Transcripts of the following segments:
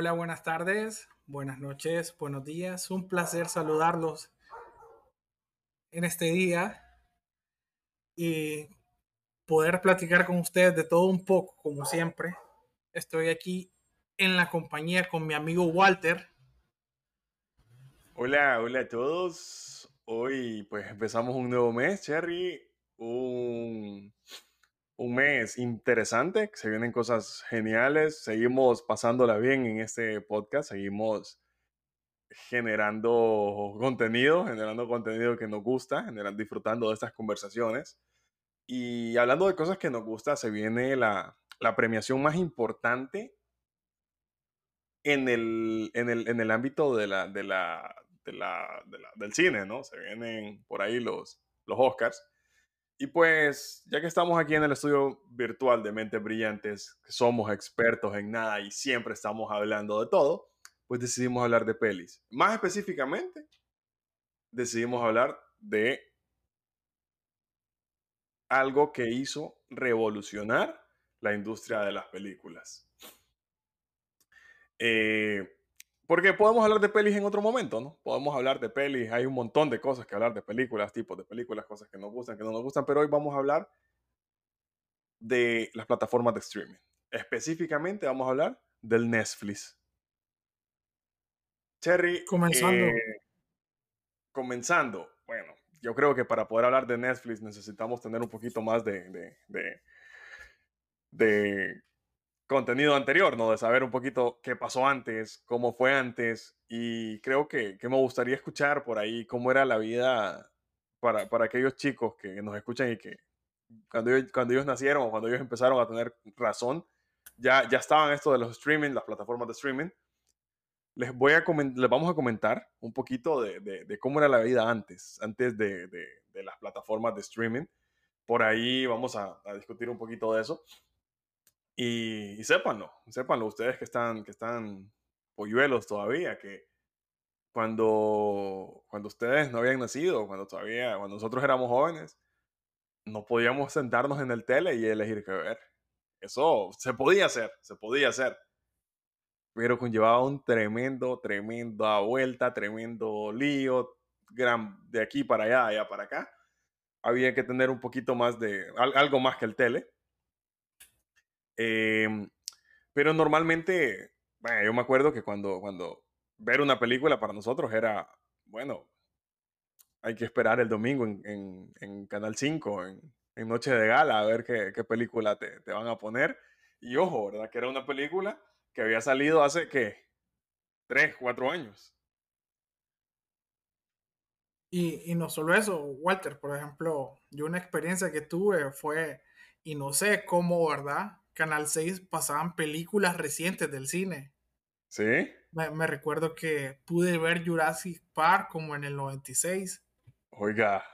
Hola, buenas tardes, buenas noches, buenos días. Un placer saludarlos en este día y poder platicar con ustedes de todo un poco, como siempre. Estoy aquí en la compañía con mi amigo Walter. Hola, hola a todos. Hoy pues empezamos un nuevo mes, Cherry. Un, un mes interesante, se vienen cosas geniales. Seguimos pasándola bien en este podcast, seguimos generando contenido, generando contenido que nos gusta, generando, disfrutando de estas conversaciones. Y hablando de cosas que nos gusta, se viene la, la premiación más importante en el, en el, en el ámbito de la, de la, de la, del cine, ¿no? Se vienen por ahí los, los Oscars. Y pues, ya que estamos aquí en el estudio virtual de Mentes Brillantes, somos expertos en nada y siempre estamos hablando de todo, pues decidimos hablar de pelis. Más específicamente, decidimos hablar de algo que hizo revolucionar la industria de las películas. Eh, porque podemos hablar de pelis en otro momento, ¿no? Podemos hablar de pelis, hay un montón de cosas que hablar de películas, tipos de películas, cosas que nos gustan, que no nos gustan, pero hoy vamos a hablar de las plataformas de streaming. Específicamente vamos a hablar del Netflix. Cherry. Comenzando. Eh, comenzando. Bueno, yo creo que para poder hablar de Netflix necesitamos tener un poquito más de, de, de, de contenido anterior, ¿no? De saber un poquito qué pasó antes, cómo fue antes, y creo que, me gustaría escuchar por ahí cómo era la vida para, para, aquellos chicos que nos escuchan y que cuando ellos, cuando ellos nacieron o cuando ellos empezaron a tener razón, ya, ya estaban esto de los streaming, las plataformas de streaming. Les, voy a les vamos a comentar un poquito de, de, de cómo era la vida antes, antes de, de, las plataformas de streaming. Por ahí vamos a, a discutir un poquito de eso. Y, y, sépanlo, sépanlo ustedes que están, que están polluelos todavía, que cuando, cuando ustedes no habían nacido, cuando todavía, cuando nosotros éramos jóvenes, no podíamos sentarnos en el tele y elegir qué ver. Eso se podía hacer, se podía hacer. Pero conllevaba un tremendo, tremendo vuelta, tremendo lío, gran, de aquí para allá, allá para acá. Había que tener un poquito más de, algo más que el tele eh, pero normalmente, bueno, yo me acuerdo que cuando, cuando ver una película para nosotros era, bueno, hay que esperar el domingo en, en, en Canal 5, en, en, Noche de Gala, a ver qué, qué película te, te, van a poner. Y ojo, ¿verdad? Que era una película que había salido hace, ¿qué? Tres, cuatro años. Y, y no solo eso, Walter, por ejemplo, yo una experiencia que tuve fue, y no sé cómo, ¿verdad? Canal 6 pasaban películas recientes del cine. ¿Sí? Me, recuerdo que pude ver Jurassic Park como en el 96. Oiga.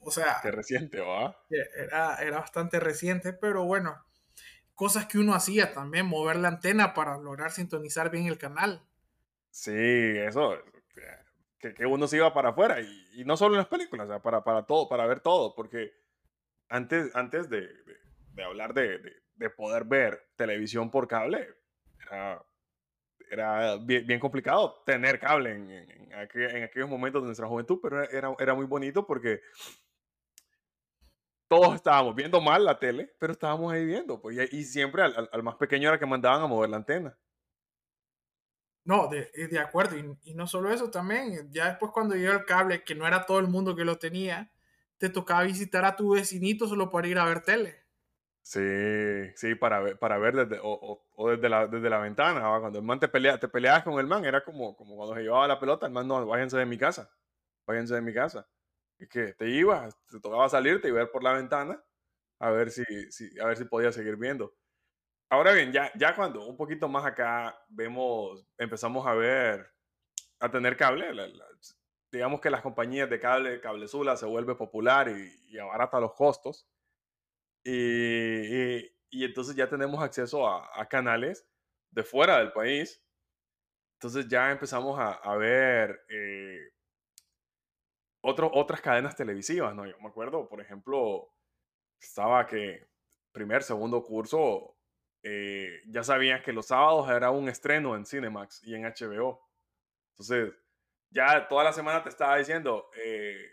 O sea. Qué reciente, ¿va? Era, era bastante reciente, pero bueno. Cosas que uno hacía también, mover la antena para lograr sintonizar bien el canal. Sí, eso. Que, que uno se iba para afuera. Y, y, no solo en las películas, o sea, para, para todo, para ver todo. Porque antes, antes de, de, de hablar de, de de poder ver televisión por cable era, era bien, bien, complicado tener cable en, en, aquel, en, aquellos momentos de nuestra juventud, pero era, era muy bonito porque todos estábamos viendo mal la tele, pero estábamos ahí viendo. Pues, y, y siempre al, al, más pequeño era que mandaban a mover la antena. No, de, de acuerdo. Y, y, no solo eso, también, ya después cuando llegó el cable, que no era todo el mundo que lo tenía, te tocaba visitar a tu vecinito solo para ir a ver tele. Sí, sí, para ver, para ver desde, o, o, desde, la, desde la ventana, cuando el man te, pelea, te peleabas con el man, era como, como cuando se llevaba la pelota, el man no, váyanse de mi casa, váyanse de mi casa. Y que te ibas, te tocaba salirte y ver por la ventana a ver si, si, a ver si podías seguir viendo. Ahora bien, ya, ya cuando un poquito más acá vemos, empezamos a ver, a tener cable, la, digamos que las compañías de cable, Cablezula se vuelve popular y, y abarata los costos y, y, entonces ya tenemos acceso a, canales de fuera del país. Entonces ya empezamos a, ver eh, otras cadenas televisivas, ¿no? Yo me acuerdo, por ejemplo, estaba que primer, segundo curso, eh, ya sabías que los sábados era un estreno en Cinemax y en HBO. Entonces, ya toda la semana te estaba diciendo, eh,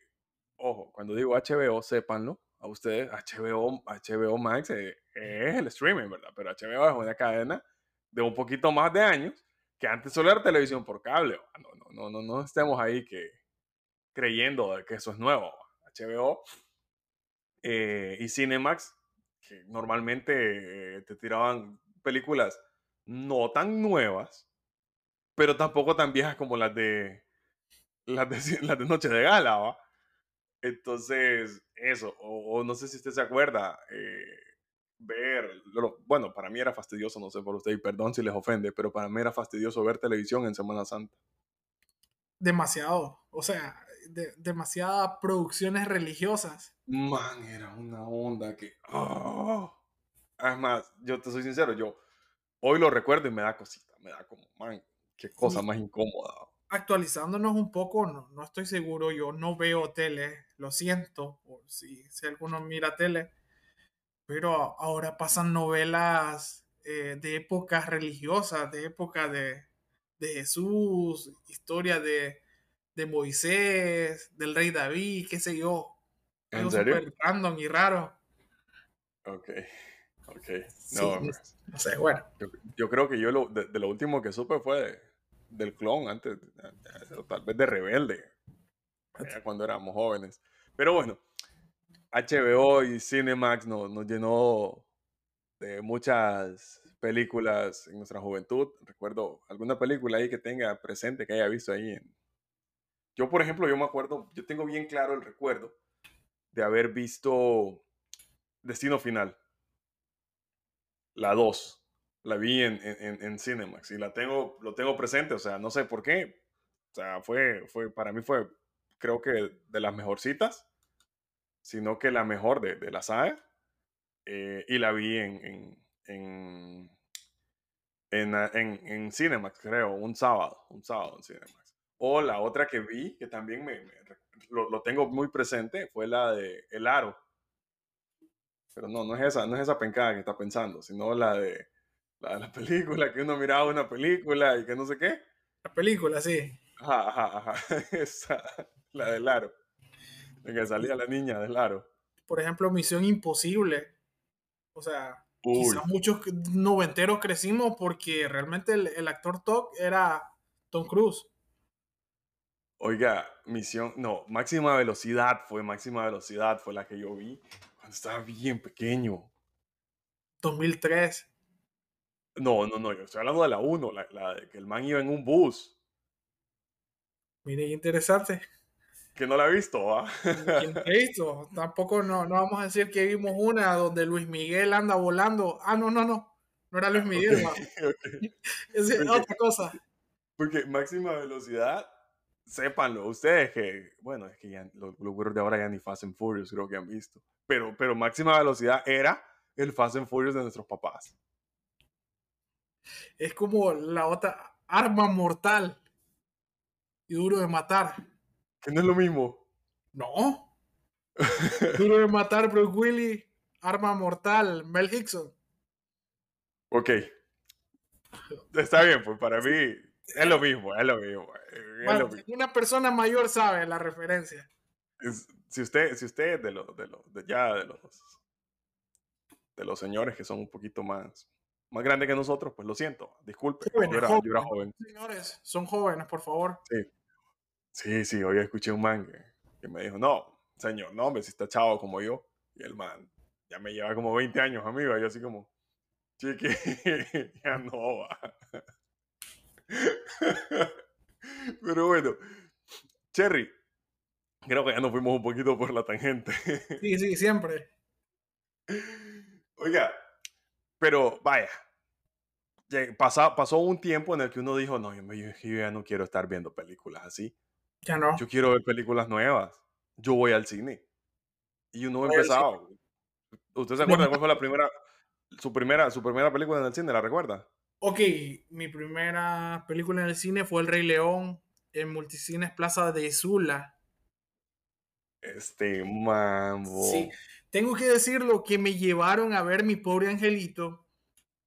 ojo, cuando digo HBO, sépanlo, a ustedes, HBO, HBO Max es el streaming, ¿verdad? Pero HBO es una cadena de un poquito más de años que antes solo era televisión por cable. No, no, no, no, no estemos ahí que creyendo que eso es nuevo. HBO eh, y Cinemax, que normalmente eh, te tiraban películas no tan nuevas, pero tampoco tan viejas como las de las de, las de Noche de Gala, ¿va? Entonces, eso, o, no sé si usted se acuerda, eh, ver, bueno, para mí era fastidioso, no sé por usted, y perdón si les ofende, pero para mí era fastidioso ver televisión en Semana Santa. Demasiado, o sea, demasiadas producciones religiosas. Man, era una onda que... Oh. Además, yo te soy sincero, yo hoy lo recuerdo y me da cosita, me da como, man, qué cosa más incómoda. Actualizándonos un poco, no, no estoy seguro, yo no veo tele, lo siento, si, si alguno mira tele, pero ahora pasan novelas eh, de épocas religiosas, de época de, de Jesús, historia de, de, Moisés, del rey David, qué sé yo. ¿En serio? random y raro. Ok, ok. No, no, sé, bueno. Yo, creo que yo lo, de, lo último que supe fue del clon, antes, tal vez de rebelde, cuando éramos jóvenes. Pero bueno, HBO y Cinemax nos, nos llenó de muchas películas en nuestra juventud. Recuerdo alguna película ahí que tenga presente, que haya visto ahí. En... Yo, por ejemplo, yo me acuerdo, yo tengo bien claro el recuerdo de haber visto Destino Final, la 2. La vi en, en, en, Cinemax y la tengo, lo tengo presente, o sea, no sé por qué. O sea, fue, fue, para mí fue, creo que de las mejorcitas sino que la mejor de, de la saga. Eh, y la vi en, ah, en, en Cinemax, creo, un sábado, un sábado en Cinemax. O la otra que vi, que también me, lo, lo, tengo muy presente, fue la de El Aro. Pero no, no es esa, no es esa pencada que está pensando, sino la de la, de la película, que uno miraba una película y que no sé qué. La película, sí. Ajá, ajá, ajá. Esa, la del aro. En que salía la niña del aro. Por ejemplo, Misión Imposible. O sea, quizás muchos noventeros crecimos porque realmente el, actor top era Tom Cruise. Oiga, Misión, no, Máxima Velocidad fue Máxima Velocidad, fue la que yo vi cuando estaba bien pequeño. 2003. No, no, no, yo estoy hablando de la 1, la, la, de que el man iba en un bus. Mire, interesante que no la he visto, ¿ah? he visto? Tampoco no, no vamos a decir que vimos una donde Luis Miguel anda volando. Ah, no, no, no. No era Luis Miguel, Es otra cosa. Porque máxima velocidad, sépanlo, ustedes que, bueno, es que ya los, los de ahora ya ni Fast and Furious creo que han visto. Pero, pero máxima velocidad era el Fast and Furious de nuestros papás. Es como la otra arma mortal y duro de matar. Que no es lo mismo. No. Duro de matar Bruce Willis, Arma Mortal, Mel Gibson. Ok. Está bien, pues para mí es lo mismo, es lo mismo. bueno, Una persona mayor sabe la referencia. si usted, si usted de los, de los, de ya de los, de los señores que son un poquito más, más grandes que nosotros, pues lo siento, disculpe. yo, era, yo, era, joven. Señores, son jóvenes, por favor. Sí. Sí, sí, hoy escuché un man que, me dijo, no, señor, no, hombre, si está chavo como yo. Y el man ya me lleva como 20 años, amigo. Y yo así como, chiqui, ya no va. Pero bueno, Cherry, creo que ya nos fuimos un poquito por la tangente. Sí, sí, siempre. Oiga, pero vaya, pasó, pasó un tiempo en el que uno dijo, no, yo, yo ya no quiero estar viendo películas así. Ya no. Yo quiero ver películas nuevas. Yo voy al cine. Y uno empezaba. ¿Usted se acuerda cuál fue la primera su, primera, su primera película en el cine? ¿La recuerda? Ok, mi primera película en el cine fue El Rey León en Multicines Plaza de Zula. Este mambo. Sí, tengo que decirlo que me llevaron a ver mi pobre angelito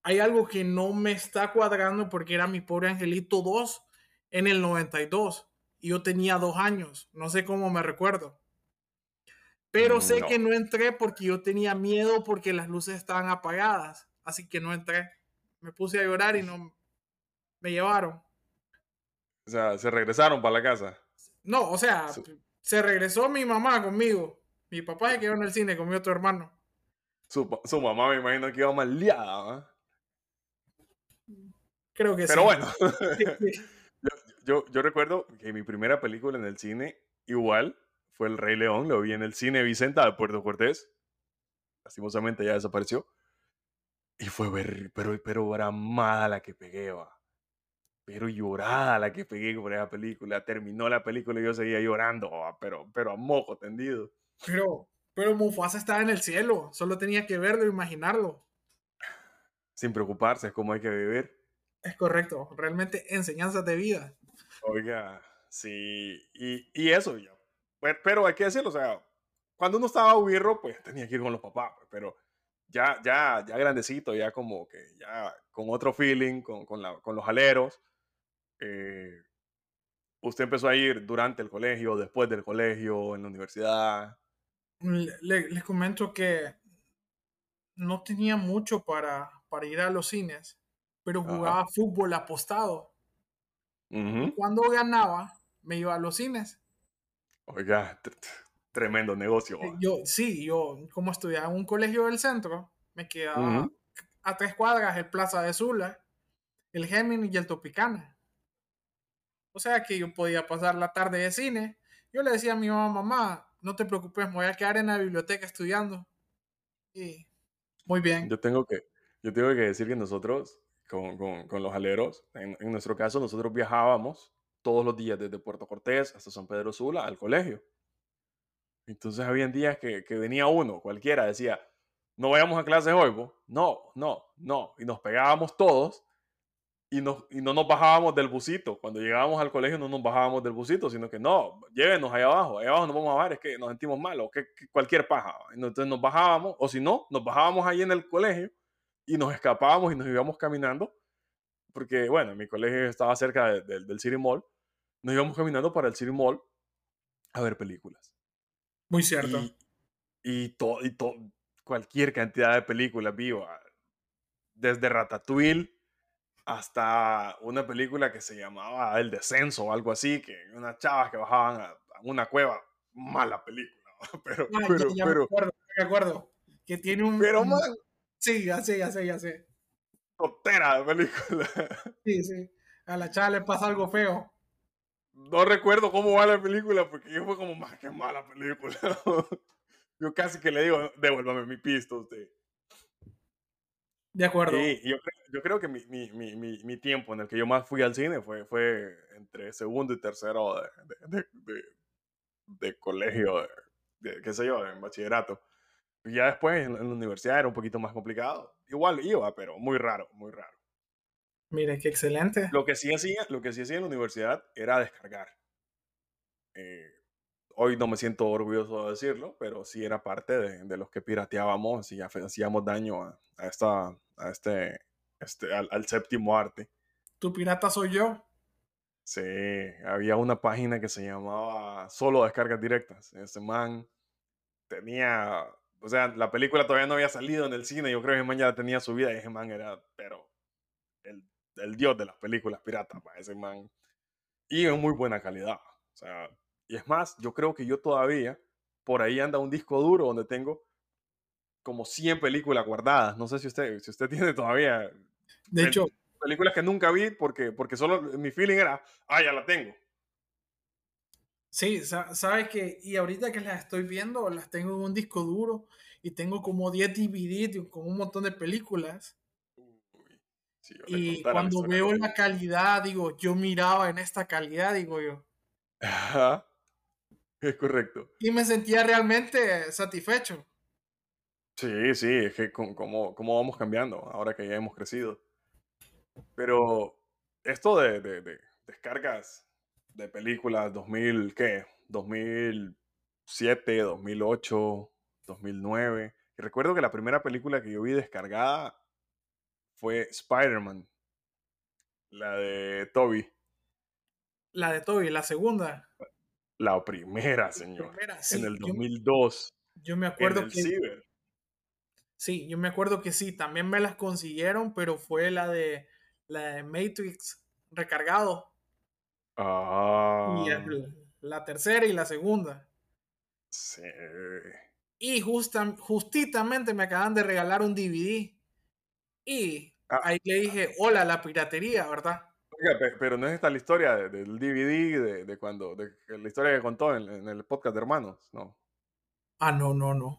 hay algo que no me está cuadrando porque era mi pobre angelito 2 en el 92 y yo tenía dos años, no sé cómo me recuerdo. Pero sé No. que no entré porque yo tenía miedo porque las luces estaban apagadas, así que no entré. Me puse a llorar y no me llevaron. O sea, se regresaron para la casa. No, o sea, se regresó mi mamá conmigo. Mi papá se quedó en el cine con mi otro hermano. Su, su mamá me imagino que iba más liada, ¿va? Creo que Pero sí. bueno, Sí, sí. yo, yo, yo recuerdo que mi primera película en el cine, igual, fue El Rey León. Lo vi en el cine Vicenta de Puerto Cortés. Lastimosamente ya desapareció. Y fue ver, pero, pero bramada la que pegué, va. Pero llorada la que pegué por esa película. Terminó la película y yo seguía llorando, va, pero, pero a moco tendido. Pero, pero Mufasa estaba en el cielo. Solo tenía que verlo e imaginarlo. Sin preocuparse, es como hay que vivir. Es correcto. Realmente enseñanzas de vida. Oiga, sí, y, y eso ya. Pero, pero hay que decirlo, o sea, cuando uno estaba huirro, pues tenía que ir con los papás, pues, pero ya, ya, ya grandecito, ya como que ya con otro feeling, con, con, la- con los aleros, eh, usted empezó a ir durante el colegio, después del colegio, en la universidad. Le- le- les comento que no tenía mucho para, para ir a los cines, pero Ajá. jugaba fútbol apostado. Cuando ganaba, me iba a los cines. Oiga, tr- tr- tremendo negocio. Eh, va. Yo, sí, yo como estudiaba en un colegio del centro, me quedaba a tres cuadras el Plaza de Sula, el Géminis y el Topicana. O sea que yo podía pasar la tarde de cine. Yo le decía a mi mamá, mamá, no te preocupes, me voy a quedar en la biblioteca estudiando. Y muy bien. Yo tengo que, yo tengo que decir que nosotros, con, con, con los aleros, en, en nuestro caso, nosotros viajábamos todos los días desde Puerto Cortés hasta San Pedro Sula al colegio. Entonces había días que, que venía uno, cualquiera, decía, no vayamos a clases hoy. No, no, no. Y nos pegábamos todos y, nos, y no nos bajábamos del busito. Cuando llegábamos al colegio no nos bajábamos del busito, sino que no, llévenos allá abajo, allá abajo nos vamos a bajar, es que nos sentimos mal o que, que cualquier paja. Entonces nos bajábamos, o si no, nos bajábamos ahí en el colegio y nos escapábamos y nos íbamos caminando, porque bueno, mi colegio estaba cerca de- de- del City Mall, nos íbamos caminando para el City Mall a ver películas. Muy cierto. Y, y, to- y to- cualquier cantidad de películas viva, desde Ratatouille hasta una película que se llamaba El Descenso o algo así, que unas chavas que bajaban a, a una cueva, mala película, pero, Ah, pero, ya, me pero, acuerdo, me acuerdo. Que tiene un... pero, un- Sí, ya sé, ya sé, ya sé. totera de película. Sí, sí. A la chava le pasa algo feo. No recuerdo cómo va la película, porque yo fue como, más que mala película. yo casi que le digo, devuélvame mi pisto usted. De acuerdo. Sí, yo, yo creo que mi, mi, mi, mi, tiempo en el que yo más fui al cine fue, fue entre segundo y tercero de, de, de, de- colegio, qué sé yo, en bachillerato. Y ya después en, la- en la universidad era un poquito más complicado. Igual iba, pero muy raro, muy raro. Mire, qué excelente. Lo que sí hacía, lo que sí hacía en la universidad era descargar. Eh, hoy no me siento orgulloso de decirlo, pero sí era parte de, de los que pirateábamos y hacíamos daño a, a esta, a este, este, al, al séptimo arte. Tu pirata soy yo. Sí, había una página que se llamaba Solo Descargas Directas. Ese man tenía, o sea, la película todavía no había salido en el cine. Yo creo que ese man ya tenía su vida y ese man era, pero, el, el dios de las películas piratas, ese man. Y en muy buena calidad. O sea, y es más, yo creo que yo todavía, por ahí anda un disco duro donde tengo como 100 películas guardadas. No sé si usted, si usted tiene todavía De hecho, películas que nunca vi porque, porque solo mi feeling era, ah, ya la tengo. sí, sa- sabes que, y ahorita que las estoy viendo, las tengo en un disco duro y tengo como 10 DVD con un montón de películas. Y cuando veo la calidad, digo, yo miraba en esta calidad, digo yo. Ajá, es correcto. Y me sentía realmente satisfecho. Sí, sí, es que cómo, cómo vamos cambiando ahora que ya hemos crecido. Pero esto de, de- de descargas de películas 2000, ¿qué? 2007, 2008, 2009. Y recuerdo que la primera película que yo vi descargada fue Spider-Man. La de Toby. La de Toby, la segunda. La primera, señor. Primera, sí, en el yo- 2002. Yo, me acuerdo en el que Ciber. sí, yo me acuerdo que sí, también me las consiguieron, pero fue la de la de Matrix recargado Ah, y el- la tercera y la segunda. sí. Y justa, justitamente me acaban de regalar un DVD. Y Ah. ahí le dije, hola, la piratería, ¿verdad? Oiga, pe- pero no es esta la historia de- del DVD, de, de cuando, de la historia que contó en, en el podcast de hermanos, no. Ah, no, no, no.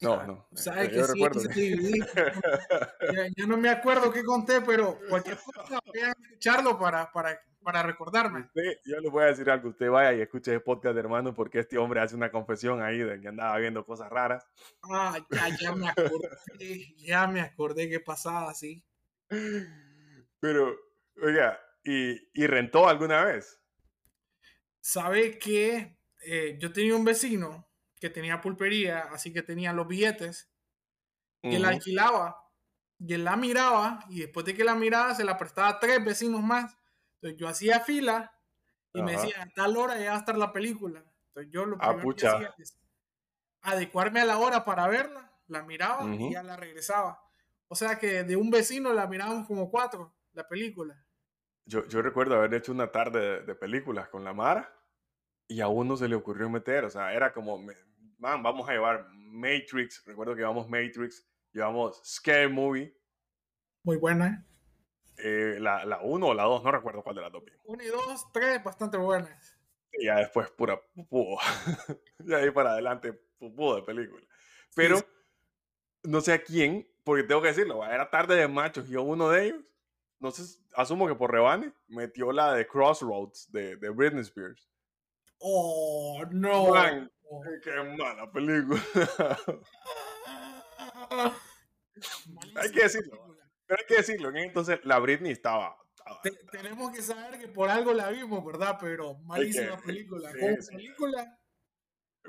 No, no. ¿Sabe eh, que yo sí, recuerdo DVD? Ya, ya no me acuerdo qué conté, pero cualquier cosa vayan a escucharlo para, para, para recordarme. Usted- yo le voy a decir algo, usted vaya y escuche el podcast de hermanos porque este hombre hace una confesión ahí de que andaba viendo cosas raras. Ah, ya, ya me acordé, ya me acordé que pasaba así. Pero, oiga, ¿y, y rentó alguna vez? Sabe que eh, yo tenía un vecino que tenía pulpería, así que tenía los billetes, y él Ujú. alquilaba, y él la miraba, y después de que la miraba, se la prestaba a tres vecinos más. Entonces yo hacía fila y me decía, a tal hora ya va a estar la película. Entonces yo lo Ah, primero que hacía es adecuarme a la hora para verla, la miraba y ya la regresaba. O sea que de un vecino la mirábamos como cuatro, la película. Yo, yo recuerdo haber hecho una tarde de, de películas con la Mara y a uno se le ocurrió meter, o sea, era como, man, vamos a llevar Matrix, recuerdo que llevamos Matrix, llevamos Scare Movie, Muy buena. eh, la 1 o la 2, no recuerdo cuál de las dos vimos. Una y dos, tres, bastante buenas. Y ya después pura pupú. y ahí para adelante, pupú de película. Pero sí. no sé a quién, porque tengo que decirlo, era tarde de machos y uno de ellos, no sé, asumo que por rebane, metió la de Crossroads de, de Britney Spears. Oh, no. Man, qué mala película. Hay que decirlo. Pero hay que decirlo, entonces la Britney estaba... estaba- Te- tenemos que saber que por algo la vimos, ¿verdad? Pero malísima que- película. sí, Como sí. película,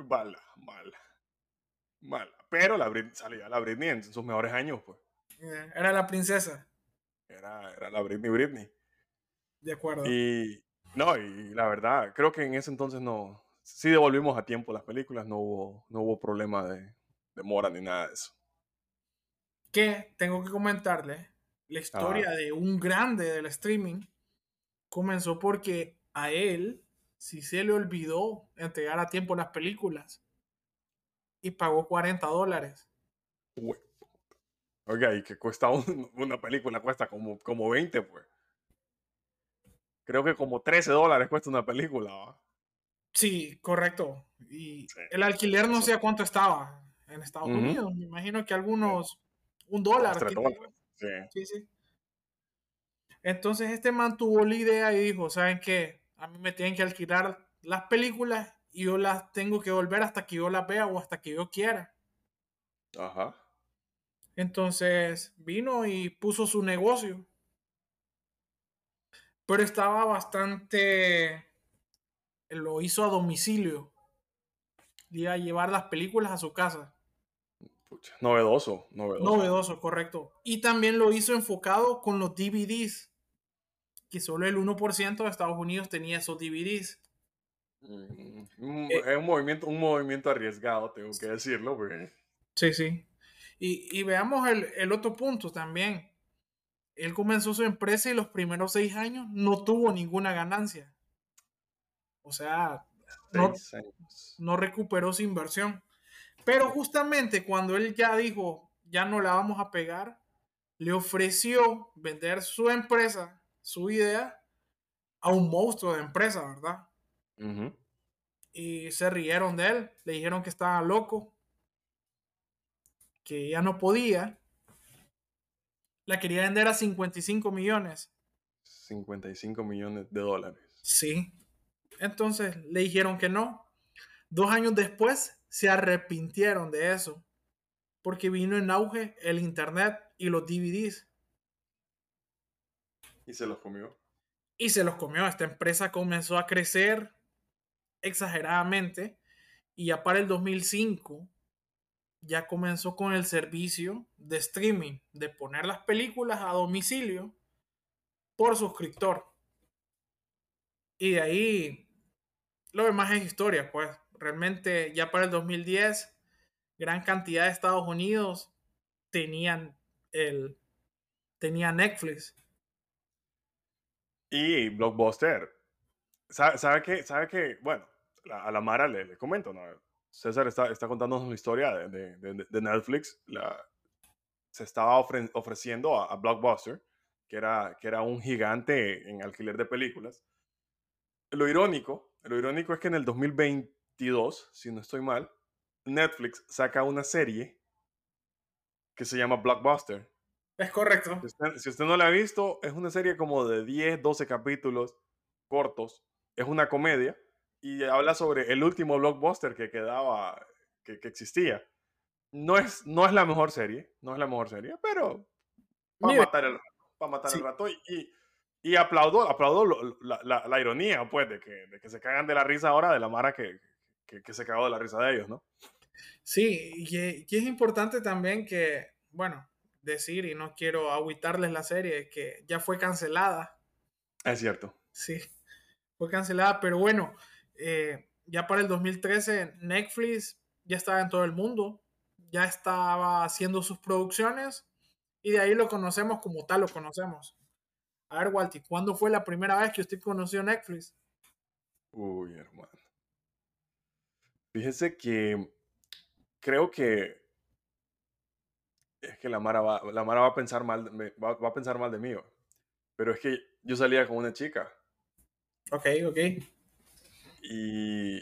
Mala, mala. Mala. Pero la Britney, salía la Britney en sus mejores años, pues. eh, era la princesa. Era, era la Britney Britney. De acuerdo. Y no, y la verdad, creo que en ese entonces no. Sí devolvimos a tiempo las películas, no hubo, no hubo problema de, de mora ni nada de eso. Que tengo que comentarle la historia de un grande del streaming. Comenzó porque a él sí se le olvidó entregar a tiempo las películas. Y pagó 40 dólares. Hue- Oiga, y que cuesta un- una película, cuesta como, como 20, pues. Creo que como 13 dólares cuesta una película. ¿va? Sí, correcto. Y Sí. el alquiler no sé a cuánto estaba en Estados. Unidos. Me imagino que algunos, un dólar. Sí. Sí, sí. Entonces este man tuvo la idea y dijo, ¿saben qué? A mí me tienen que alquilar las películas y yo las tengo que volver hasta que yo las vea o hasta que yo quiera. Ajá. Entonces vino y puso su negocio. Pero estaba bastante... Lo hizo a domicilio. Iba a llevar las películas a su casa. Pucha, Novedoso, novedoso. Novedoso, correcto. Y también lo hizo enfocado con los DVDs. Que solo el 1% de Estados Unidos tenía esos DVDs. Mm, un- Eh, es un movimiento, un movimiento arriesgado, tengo que decirlo, porque Sí, sí. Y, y veamos el, el otro punto también. Él comenzó su empresa y los primeros seis años no tuvo ninguna ganancia. O sea, no, no recuperó su inversión. Pero justamente cuando él ya dijo, ya no la vamos a pegar, le ofreció vender su empresa, su idea, a un monstruo de empresa, ¿verdad? Y se rieron de él, le dijeron que estaba loco, que ya no podía. La quería vender a 55 millones. 55 millones de dólares. Sí. Entonces le dijeron que no. Dos años después se arrepintieron de eso. Porque vino en auge el internet y los DVDs. Y se los comió. Y se los comió. Esta empresa comenzó a crecer exageradamente. Y ya para el 2005 ya comenzó con el servicio de streaming, de poner las películas a domicilio por suscriptor. Y de ahí lo demás es historia, pues realmente ya para el 2010 gran cantidad de Estados Unidos tenían el tenía Netflix. Y Blockbuster. ¿Sabe, sabe que, sabe que, bueno, a la Mara le, le comento, ¿no? César está, está contándonos una historia de, de, de Netflix. La, se estaba ofreciendo a, a, Blockbuster, que era, que era un gigante en alquiler de películas. Lo irónico, lo irónico es que en el 2022, si no estoy mal, Netflix saca una serie que se llama Blockbuster. Es correcto. Si usted, si usted, no la ha visto, es una serie como de 10, 12 capítulos cortos. Es una comedia y habla sobre el último blockbuster que quedaba, que, que existía. No es, no es la mejor serie, no es la mejor serie, pero para matar el, matar sí. el rato. Y, y, y, aplaudo, aplaudo la, la, la, ironía, pues, de que, de que se cagan de la risa ahora de la Mara que, que, que se cagó de la risa de ellos, ¿no? Sí, y, y es importante también que, bueno, decir, y no quiero agüitarles la serie, que ya fue cancelada. Es cierto. Sí, fue cancelada, pero bueno, eh, ya para el 2013 Netflix ya estaba en todo el mundo, ya estaba haciendo sus producciones y de ahí lo conocemos como tal lo conocemos. A ver, Walty, ¿cuándo fue la primera vez que usted conoció Netflix? Uy, hermano. Fíjese que creo que es que la Mara va, la Mara va a pensar mal, va, va, a pensar mal de mí, pero es que yo salía con una chica. Ok, ok. Y,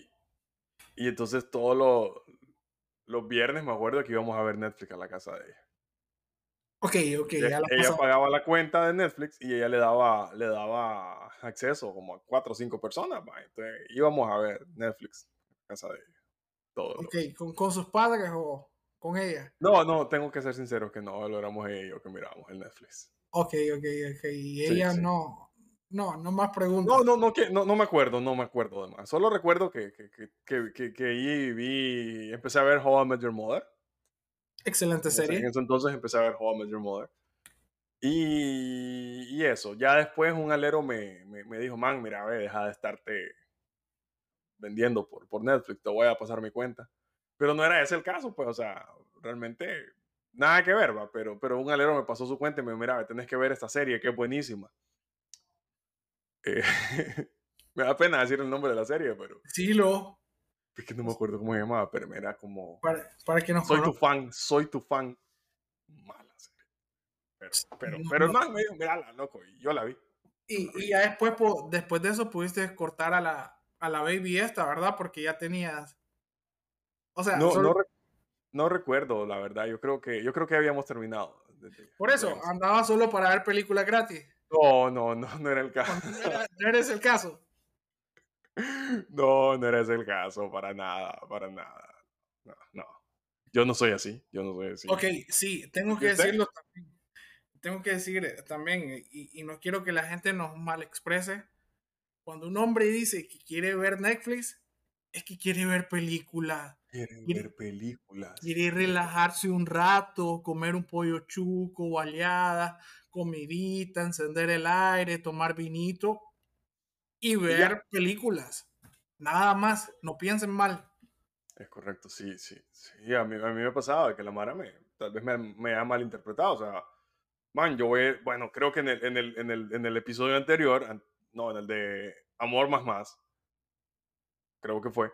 y entonces todos los, los viernes me acuerdo que íbamos a ver Netflix a la casa de ella. Ok, ok. Ella, ya ella pagaba la cuenta de Netflix y ella le daba, le daba acceso como a cuatro o cinco personas. ¿va? Entonces íbamos a ver Netflix a la casa de ella. Todos ok, ¿Con, ¿Con, sus padres o con ella? No, no, tengo que ser sincero que no, lo éramos ella y yo que mirábamos el Netflix. Ok, ok, ok. Y ella sí, sí. No, no, más preguntas. No, no, no, que, no, no me acuerdo, no me acuerdo de más. Solo recuerdo que, que, que, que, que ahí vi, empecé a ver How I Met Your Mother. Excelente serie. En ese entonces empecé a ver How I Met Your Mother. Y, y eso, ya después un alero me, me, me, dijo, man, mira, ve, deja de estarte vendiendo por, por Netflix, te voy a pasar mi cuenta. Pero no era ese el caso, pues, o sea, realmente nada que ver, va, pero, pero un alero me pasó su cuenta y me dijo, mira, tenés que ver esta serie, que es buenísima. Eh, me da pena decir el nombre de la serie, pero. Sí, lo. Es que no me acuerdo cómo se llamaba, pero era como. Para, para que nos Soy tu fan, soy tu fan. Mala serie. Pero, pero, no, pero no, me dijo, mírala, loco, y yo la vi. Y, y ya después, después de eso pudiste cortar a la, a la baby esta, ¿verdad? Porque ya tenías. O sea, no, solo... no, no, recuerdo, la verdad. Yo creo que, yo creo que habíamos terminado. Por eso, andaba solo para ver películas gratis. No, no, no, no era el caso. No, era, no eres el caso. No, no eres el caso, para nada, para nada. No, no. Yo no soy así, yo no soy así. Ok, sí, tengo que decirlo también. Tengo que decir también, y, y, no quiero que la gente nos mal exprese. Cuando un hombre dice que quiere ver Netflix, es que quiere ver películas. Quiere, quiere ver películas. Quiere relajarse un rato, comer un pollo chuco, baleada, comidita, encender el aire, tomar vinito y ver películas. Nada más, no piensen mal. Es correcto, sí, sí. sí. A, mí, a mí me ha pasado que la Mara me, tal vez me, me ha malinterpretado. O sea, man, yo voy, bueno, creo que en el, en el, en el, en el episodio anterior, no, en el de Amor más más, creo que fue,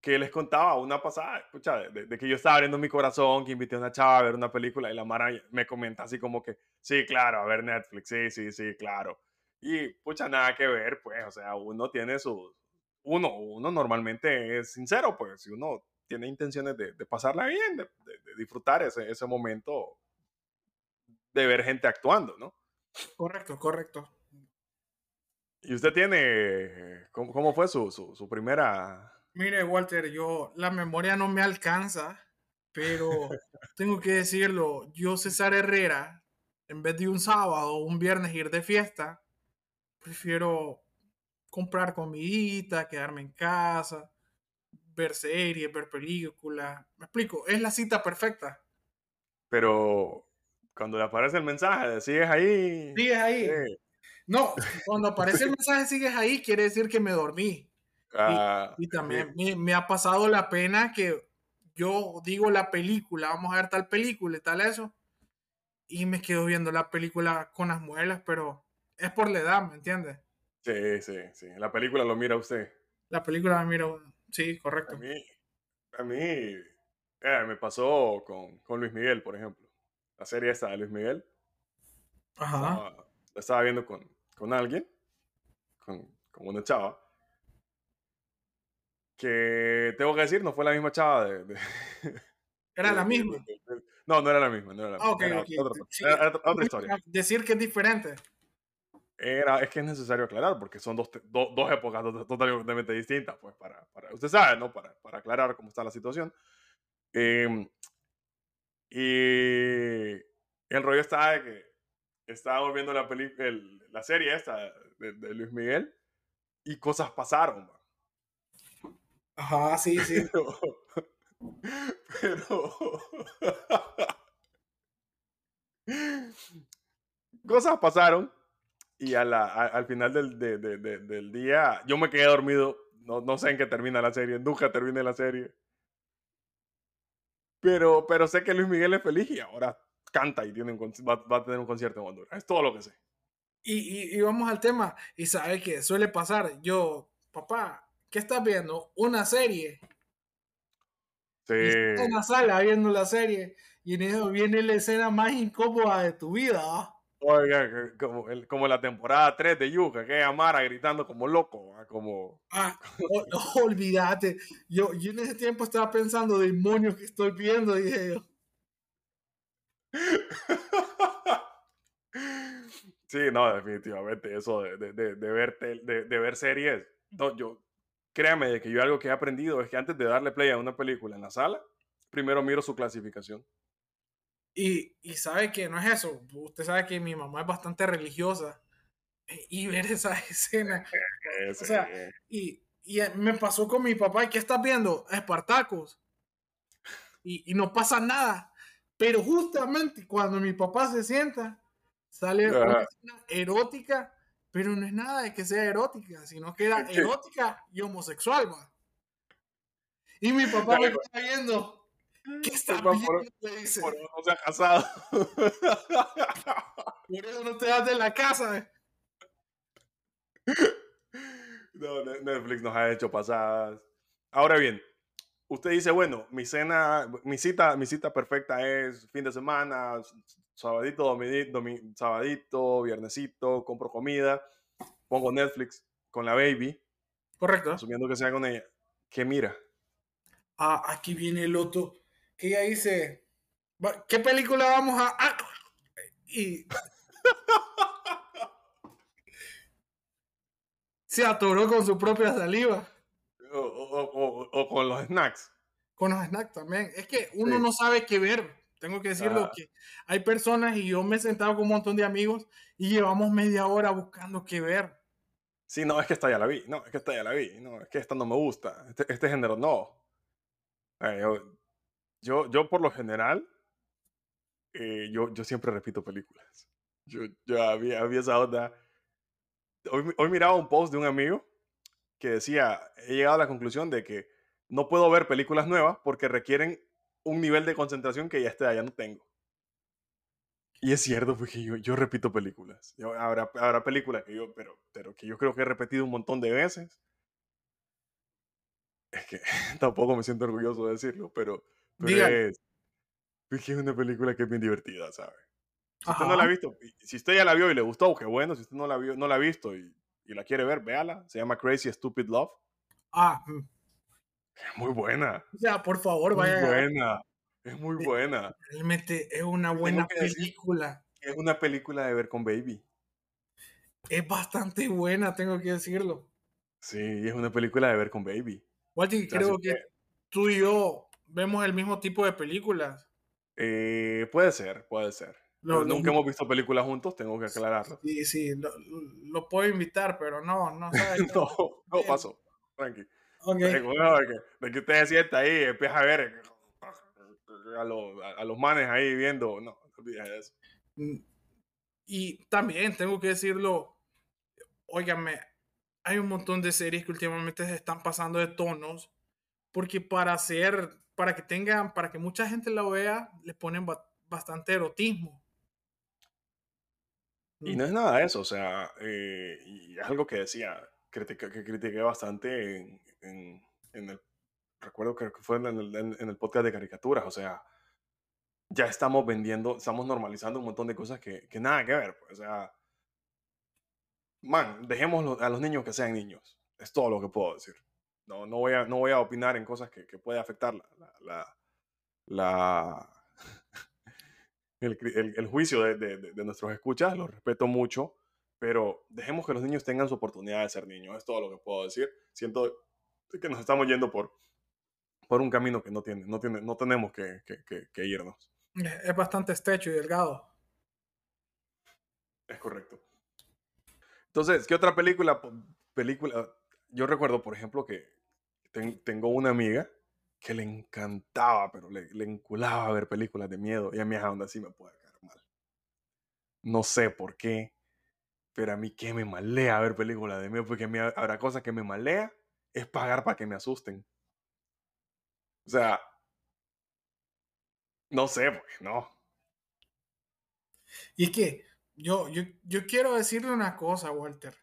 que les contaba una pasada, escucha, de, de, que yo estaba abriendo mi corazón, que invité a una chava a ver una película y la Mara me comenta así como que, sí, claro, a ver Netflix, sí, sí, sí, claro. Y, pucha, nada que ver, pues, o sea, uno tiene sus, uno, uno normalmente es sincero, pues, si uno tiene intenciones de, de pasarla bien, de, de disfrutar ese, ese momento de ver gente actuando, ¿no? Correcto, correcto. ¿Y usted tiene, cómo, cómo fue su, su, su primera Mire, Walter, yo la memoria no me alcanza, pero tengo que decirlo, yo César Herrera, en vez de un sábado o un viernes ir de fiesta, prefiero comprar comidita, quedarme en casa, ver series, ver películas. Me explico, es la cita perfecta. Pero cuando le aparece el mensaje, sigues ahí. Sigues ahí. No, cuando aparece el mensaje, sigues ahí, quiere decir que me dormí. Y, Ah, también me, me ha pasado la pena que yo digo la película, vamos a ver tal película y tal eso, y me quedo viendo la película con las muelas, pero es por la edad, ¿me entiendes? Sí, sí, sí. La película lo mira usted. La película me miro, sí, A correcto. mí, a mí eh, me pasó con, con Luis Miguel, por ejemplo. La serie esta de Luis Miguel. Ajá. Estaba, la estaba viendo con, con alguien, con, con una chava. Que tengo que decir, no fue la misma chava de. de- Era de- la misma. de- no, no era la misma. No era la Ah, ok, era ok. otra, Sí, era otra- otra historia. Decir que es diferente. Era, es que es necesario aclarar porque son dos, do- dos épocas to- totalmente distintas, pues para, para usted sabe, ¿no? Para, para aclarar cómo está la situación. Em, y el rollo estaba de que estábamos viendo la, peli- el- la serie esta de, de Luis Miguel y cosas pasaron, man. Ajá, sí, sí. pero, pero cosas pasaron y a la, a- al final del, de- de- de- del día yo me quedé dormido. No, no sé en qué termina la serie, nunca termina la serie. Pero, pero sé que Luis Miguel es feliz y ahora canta y tiene un va, va a tener un concierto en Honduras. Es todo lo que sé. Y, y, y vamos al tema. Y sabe que suele pasar. Yo, papá, ¿qué estás viendo? Una serie. Sí. Y estás en la sala viendo la serie. Y en eso viene la escena más incómoda de tu vida. ¿ah? Oiga, como, el- como la temporada 3 de Yuka, que Amara gritando como loco, ¿va? como... Ah, o- o- olvídate. Yo, yo en ese tiempo estaba pensando, demonios que estoy viendo, dije yo. Sí, no, definitivamente, eso de, de, de, de ver, tel- de, de ver series. No, yo, créame de que yo algo que he aprendido es que antes de darle play a una película en la sala, primero miro su clasificación. Y, y sabe que no es eso. Usted sabe que mi mamá es bastante religiosa. Y ver esa escena. Ese, sea, eh, Y, y me pasó con mi papá. ¿Qué estás viendo? Espartacos. Y, y no pasa nada. Pero justamente cuando mi papá se sienta, sale una Ajá. escena erótica. Pero no es nada de que sea erótica, sino que era erótica y homosexual, va. Y mi papá me Dale, está viendo. ¿Qué está viendo? por- dice. por eso no se ha casado. Por eso no te vas de la casa. eh". No, Ne- Netflix nos ha hecho pasadas. Ahora bien, usted dice, bueno, mi cena, mi cita, mi cita perfecta es fin de semana, sabadito, domi- sabadito, viernesito, compro comida, pongo Netflix con la baby, Correcto. asumiendo que sea con ella. ¿Qué mira? Ah, aquí viene el otro. Que ella dice, "Va- ¿qué película vamos a...? ah", y se atoró con su propia saliva. O, o- o- o con los snacks. Con los snacks también. Es que uno Sí. no sabe qué ver. Tengo que decirlo Ajá. que hay personas y yo me he sentado con un montón de amigos y llevamos media hora buscando qué ver. Sí, no, es que esta ya la vi. No, es que esta ya la vi. No, es que esta no me gusta. Este, este género no. Eh, yo, yo, por lo general, eh, yo, yo siempre repito películas. Yo, yo había, había esa onda. Hoy miraba un post de un amigo que decía, he llegado a la conclusión de que no puedo ver películas nuevas porque requieren un nivel de concentración que ya, este, ya no tengo. Y es cierto, porque yo, yo repito películas. Yo- habrá, habrá películas que yo, pero, pero que yo creo que he repetido un montón de veces. Es que tampoco me siento orgulloso de decirlo, pero, pero es, es que es una película que es bien divertida, ¿sabe? Si usted no Ajá. la ha visto, si usted ya la vio y le gustó, qué bueno. Si usted no la, vio, no la ha visto y, y la quiere ver, véala. Se llama Crazy Stupid Love. Ah, mm. Es muy buena. o sea, por favor, Muy vaya. buena. Es muy buena. Realmente es una buena decir- película. Es una película de ver con Baby. Es bastante buena, tengo que decirlo. Sí, es una película de ver con Baby. Walter, O sea, creo que tú y yo vemos el mismo tipo de películas. Eh, puede ser, puede ser. Lo- nunca hemos visto películas juntos, tengo que aclararlo. Sí, sí, lo, lo puedo invitar, pero no, no sabes. no, no pasó. Tranqui. Okay. De, que, usted se sienta ahí empieza a ver a los, a los manes ahí viendo. No, no olvides eso. Mm, Y también tengo que decirlo, óigame, hay un montón de series que últimamente se están pasando de tonos, porque para hacer, para que tengan, para que mucha gente la vea, le ponen ba- bastante erotismo. Y no es nada de eso, o sea, eh, y es algo que decía, critica- que critiqué bastante en, en- en el, recuerdo que fue en el, en- el podcast de caricaturas, o sea, ya estamos vendiendo, estamos normalizando un montón de cosas que, que nada que ver, pues, o sea, man, dejemos a los niños que sean niños, es todo lo que puedo decir. No, no, voy, a, no voy a opinar en cosas que, que puede afectar la, la, la- el, el- el juicio de, de- nuestros escuchas, lo respeto mucho, pero dejemos que los niños tengan su oportunidad de ser niños, es todo lo que puedo decir. Siento que nos estamos yendo por, por un camino que no, tiene, no, tiene, no tenemos que, que- que- que irnos. Es es bastante estrecho y delgado. Es correcto. Entonces, ¿qué otra película? película? Yo recuerdo, por ejemplo, que ten- tengo una amiga que le encantaba, pero le, le enculaba ver películas de miedo. Y a mí es donde así me puede caer mal. No sé por qué, pero a mí que me malea ver películas de miedo, porque a mí habrá cosas que me malea, es pagar para que me asusten. O sea, no sé, pues, no. Y es que yo, yo, yo quiero decirle una cosa, Walter.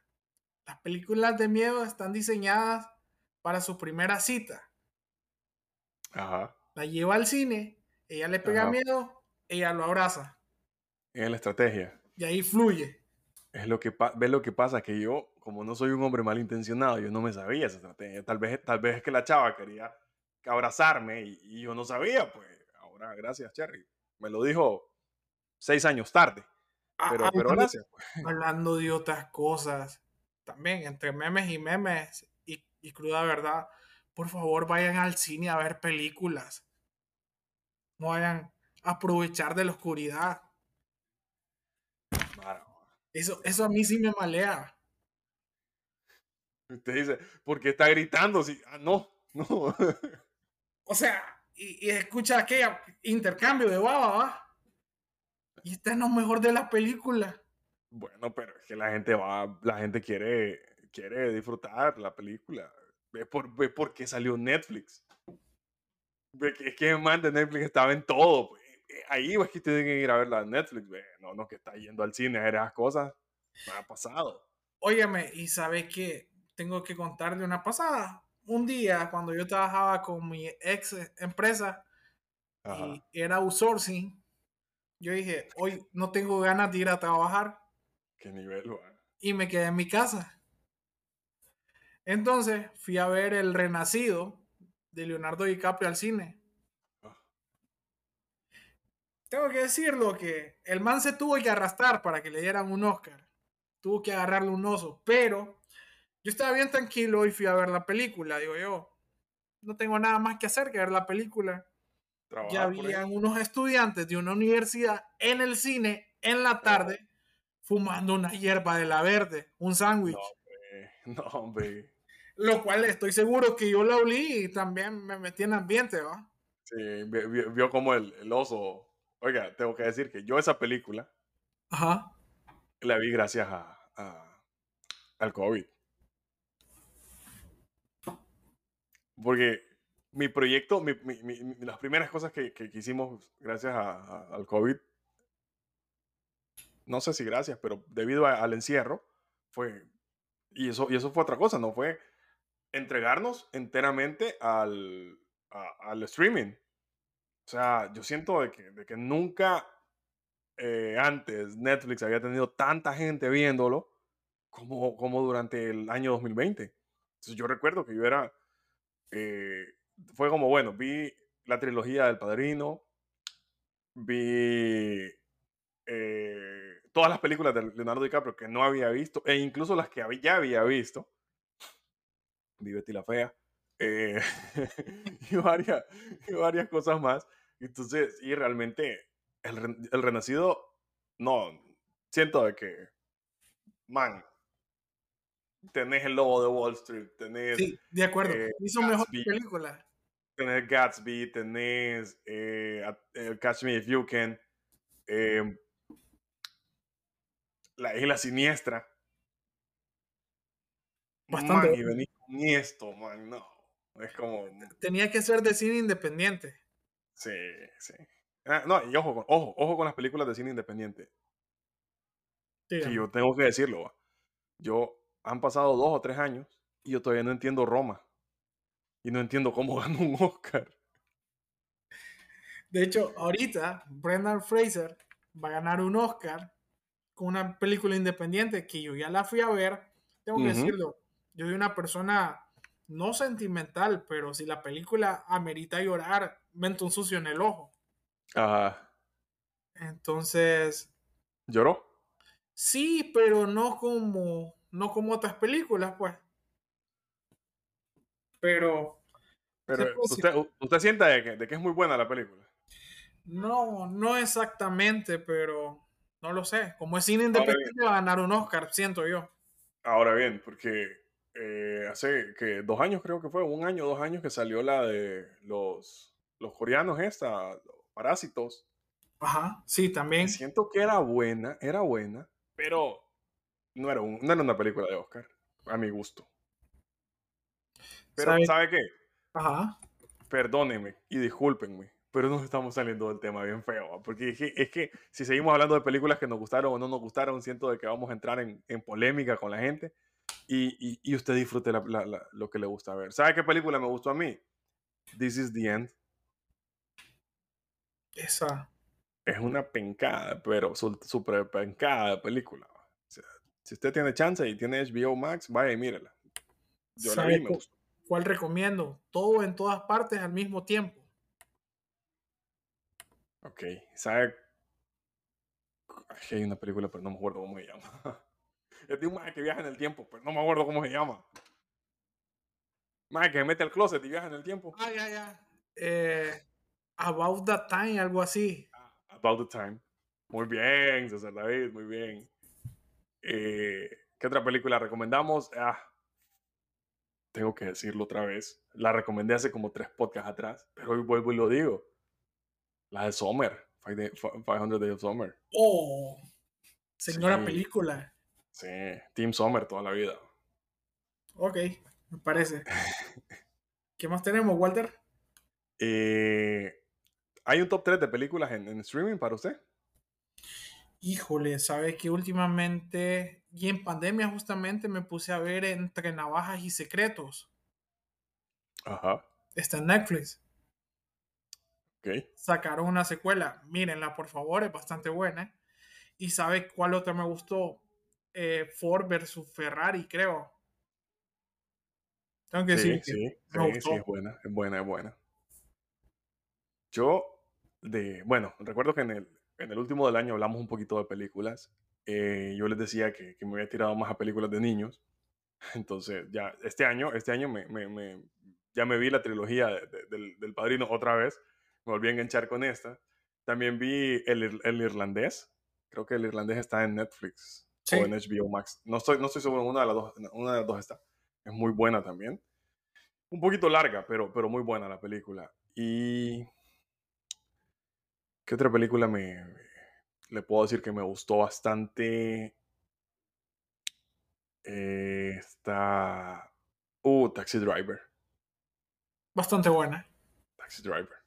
Las películas de miedo están diseñadas para su primera cita. Ajá. La lleva al cine, ella le pega Ajá. miedo, ella lo abraza Es la estrategia. y ahí fluye. Es lo que pa- ve lo que pasa que yo, como no soy un hombre malintencionado, yo no me sabía esa estrategia. Tal vez, tal vez es que la chava quería abrazarme y, y yo no sabía, pues. Ahora, gracias, Cherry. Me lo dijo seis años tarde. Ah, Pero, pero hablando- gracias. pues. hablando de otras cosas, también entre memes y memes y, y cruda verdad, por favor vayan al cine a ver películas. No vayan a aprovechar de la oscuridad. Eso, eso a mí sí me malea. Usted dice, ¿por qué está gritando? Si, ah, no, no. O sea, y, y escucha aquella intercambio de baba, ¿va? Y este es lo mejor de la película. bueno, pero es que la gente va, la gente quiere, quiere disfrutar la película. Ve por, ve por qué salió Netflix. Ve que, es que man de Netflix estaba en todo. pues. Eh, Ahí es que tienen que ir a verla en Netflix. Ve. No, no, que está yendo al cine a ver esas cosas. Me ha pasado. Óyeme, y sabes que tengo que contarle una pasada. Un día, cuando yo trabajaba con mi ex empresa Ajá. y era outsourcing, yo dije, hoy no tengo ganas de ir a trabajar Qué nivel, va. y me quedé en mi casa. Entonces fui a ver El Renacido de Leonardo DiCaprio al cine. Ah. Tengo que decirlo que el man se tuvo que arrastrar para que le dieran un Oscar. Tuvo que agarrarle un oso, pero yo estaba bien tranquilo y fui a ver la película, digo yo. No tengo nada más que hacer que ver la película. Trabajar Ya habían unos estudiantes de una universidad en el cine en la tarde fumando una hierba de la verde, un sándwich. No, hombre. No, hombre. Lo cual estoy seguro que yo la olí y también me metí en ambiente, ¿va? Sí, vi- vi- vio como el, el oso. Oiga, tengo que decir que yo esa película Ajá. la vi gracias a, a- al COVID. Porque mi proyecto, mi- mi- mi- las primeras cosas que, que- hicimos gracias a- a- al COVID, no sé si gracias, pero debido a- al encierro, fue, y eso, y eso fue otra cosa, ¿no? Fue entregarnos enteramente al, a- al streaming. O sea, yo siento de que, de que nunca eh, antes Netflix había tenido tanta gente viéndolo como, como durante el año 2020. Entonces yo recuerdo que yo era, eh, fue como, bueno, vi la trilogía del Padrino, vi eh, todas las películas de Leonardo DiCaprio que no había visto, e incluso las que ya había visto, vi Betty la Fea, eh, y, varias, y varias cosas más. Entonces, y realmente el, el Renacido, no, siento de que, man, tenés el logo de Wall Street, tenés... Sí, de acuerdo. eh, Hizo mejor Gatsby. película. tenés Gatsby, tenés eh, Catch Me If You Can, eh, La Isla Siniestra. Bastante. Man, y venís con esto, man, no. Es como, Tenía que ser de cine independiente. sí, sí. Ah, no, y ojo, con- ojo, ojo con las películas de cine independiente. Que yo tengo que decirlo, va. Yo, han pasado dos o tres años y yo todavía no entiendo Roma. Y no entiendo cómo ganó un Oscar. De hecho, ahorita Brendan Fraser va a ganar un Oscar con una película independiente que yo ya la fui a ver. Tengo que decirlo, yo soy una persona no sentimental, pero si la película amerita llorar, mento un sucio en el ojo. Ajá. Entonces, ¿Lloró? sí, pero no como, no como otras películas, pues. Pero Pero usted, usted siente de que, de que es muy buena la película. no, no exactamente, pero no lo sé. Como es cine independiente, va a ganar un Oscar, siento yo. Ahora bien, porque eh, hace que dos años creo que fue, un año, dos años que salió la de los, los coreanos esta, los parásitos. Ajá, sí, también. Siento que era buena, era buena, pero no era, un- no era una película de Oscar, a mi gusto. Pero, ¿Sabe? ¿sabe qué? Ajá. Perdónenme y discúlpenme, pero nos estamos saliendo del tema bien feo, porque es que, es que si seguimos hablando de películas que nos gustaron o no nos gustaron, siento de que vamos a entrar en, en polémica con la gente y, y, y usted disfrute la- la- la- lo que le gusta ver. ¿Sabe qué película me gustó a mí? This is the End. Esa. Es una pencada, pero súper pencada de película. ¿va? O sea, si usted tiene chance y tiene HBO Max, vaya y mírela. Yo la ¿Sabe vi, me cu- gustó. ¿Cuál recomiendo? Todo en todas partes al mismo tiempo. Ok, ¿sabe? Ay, Hay una película, pero no me acuerdo cómo se llama. Es de un maje que viaja en el tiempo, pero no me acuerdo cómo se llama. Maje que se mete al closet y viaja en el tiempo. Ah, ya, ya. Eh, About That Time, algo así. About the Time. Muy bien, César David, muy bien. Eh, ¿Qué otra película recomendamos? Ah, tengo que decirlo otra vez. La recomendé hace como tres podcasts atrás, pero hoy vuelvo y lo digo. La de Fi- 500 Days of Summer. Oh, señora Sí. película. Sí, Team Summer toda la vida. Ok, me parece. ¿Qué más tenemos, Walter? Eh, ¿Hay un top 3 de películas en, en streaming para usted? Híjole, ¿sabes que últimamente y en pandemia justamente me puse a ver Entre Navajas y Secretos? Ajá, Está en Netflix. ok. Sacaron una secuela. Mírenla, por favor, es bastante buena. ¿Y sabe cuál otra me gustó? Eh, Ford versus Ferrari, creo. Tengo que Sí, sí, es buena, es buena, es buena. Yo, de, bueno, recuerdo que en el, en el último del año hablamos un poquito de películas. Eh, yo les decía que, que me había tirado más a películas de niños. Entonces, ya, este año, este año me, me- me- ya me vi la trilogía de- de- del, del Padrino otra vez. Me volví a enganchar con esta. También vi el, el irlandés. Creo que el irlandés está en Netflix Sí. o en HBO Max. No estoy, no estoy seguro, una de las dos, una de las dos está. Es muy buena también. Un poquito larga, pero, pero muy buena la película. Y. ¿Qué otra película me. Le puedo decir que me gustó bastante? Eh, está. Uh, Taxi Driver. Bastante buena. Taxi Driver.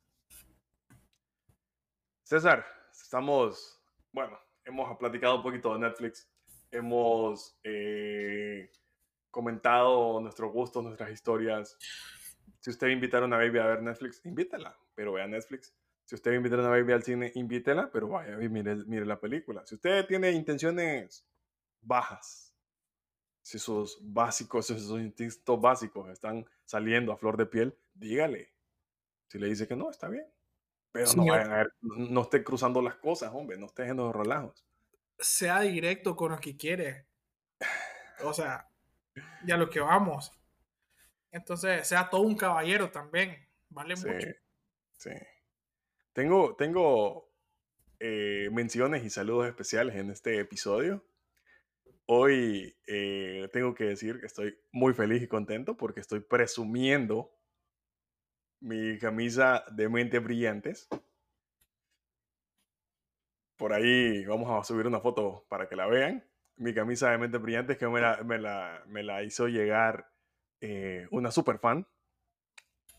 César, estamos. Bueno, hemos platicado un poquito de Netflix. Hemos eh, comentado nuestros gustos, nuestras historias. Si usted invitar a una baby a ver Netflix, invítela, pero vea Netflix. Si usted va a una baby al cine, invítela, pero vaya y mire, mire la película. Si usted tiene intenciones bajas, si sus básicos, si sus instintos básicos están saliendo a flor de piel, dígale. Si le dice que no, está bien. Pero no vayan a ver, no esté cruzando las cosas, hombre, no esté haciendo relajos. Sea directo con lo que quiere. O sea, ya lo que vamos. Entonces, sea todo un caballero también. Vale Sí, mucho. sí. Tengo, tengo eh, menciones y saludos especiales en este episodio. hoy eh, tengo que decir que estoy muy feliz y contento porque estoy presumiendo mi camisa de mentes brillantes. Por ahí vamos a subir una foto para que la vean. Mi camisa de mentes brillantes que me la, me la, me la hizo llegar eh, una super fan.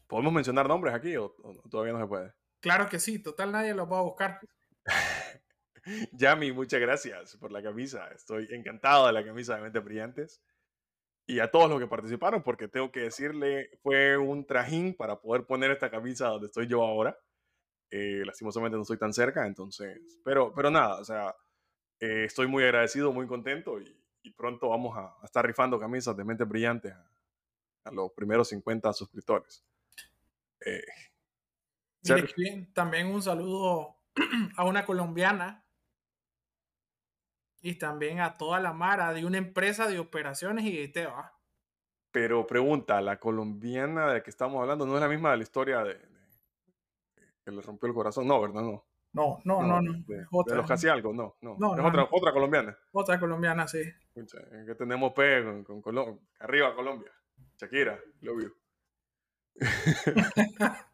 ¿Podemos mencionar nombres aquí o, todavía no se puede? Claro que sí, total nadie los va a buscar. Yami, muchas gracias por la camisa. Estoy encantado de la camisa de Mentes Brillantes. Y a todos los que participaron, porque tengo que decirle, fue un trajín para poder poner esta camisa donde estoy yo ahora. Eh, lastimosamente no estoy tan cerca, entonces, pero, pero nada, o sea, eh, estoy muy agradecido, muy contento y, pronto vamos a, estar rifando camisas de Mentes Brillantes a, los primeros 50 suscriptores. Eh, también un saludo a una colombiana y también a toda la mara de una empresa de operaciones y te va. Pero pregunta, la colombiana de la que estamos hablando no es la misma de la historia de, que le rompió el corazón, no, ¿verdad? No. No, no, no, no. De, los casi algo, no, no. es otra, otra colombiana. Otra colombiana, sí. que tenemos P con, Colombia. Arriba Colombia. Shakira, lo vio.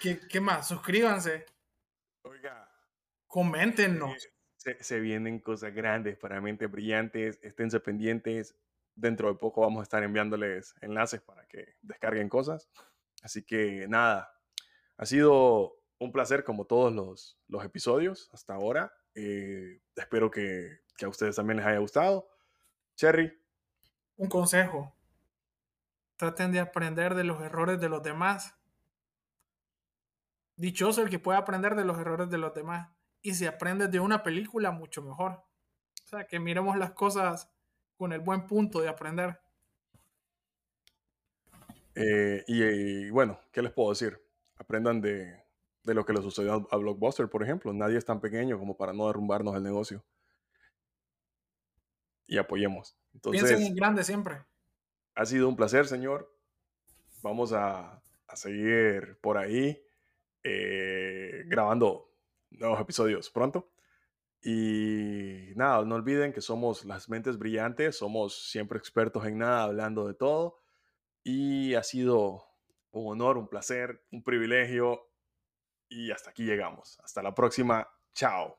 ¿Qué, ¿Qué, más? Suscríbanse. Oiga, Coméntenos. Se, vienen cosas grandes para mentes brillantes. Esténse pendientes. Dentro de poco vamos a estar enviándoles enlaces para que descarguen cosas. Así que nada, ha sido un placer como todos los, los episodios hasta ahora. Eh, espero que, que a ustedes también les haya gustado. Cherry. Un consejo. Traten de aprender de los errores de los demás. Dichoso el que pueda aprender de los errores de los demás y si aprendes de una película, mucho mejor. O sea, que miremos las cosas con el buen punto de aprender. Eh, y, bueno, ¿qué les puedo decir? Aprendan de, de lo que le sucedió a Blockbuster, por ejemplo. Nadie es tan pequeño como para no derrumbarnos el negocio. Y apoyemos. Entonces, Piensen en grande siempre. Ha sido un placer, señor. Vamos a, a seguir por ahí eh, grabando nuevos episodios pronto. Y nada, no olviden que somos las mentes brillantes, somos siempre expertos en nada, hablando de todo. Y ha sido un honor, un placer, un privilegio. Y hasta aquí llegamos. Hasta la próxima. Chao.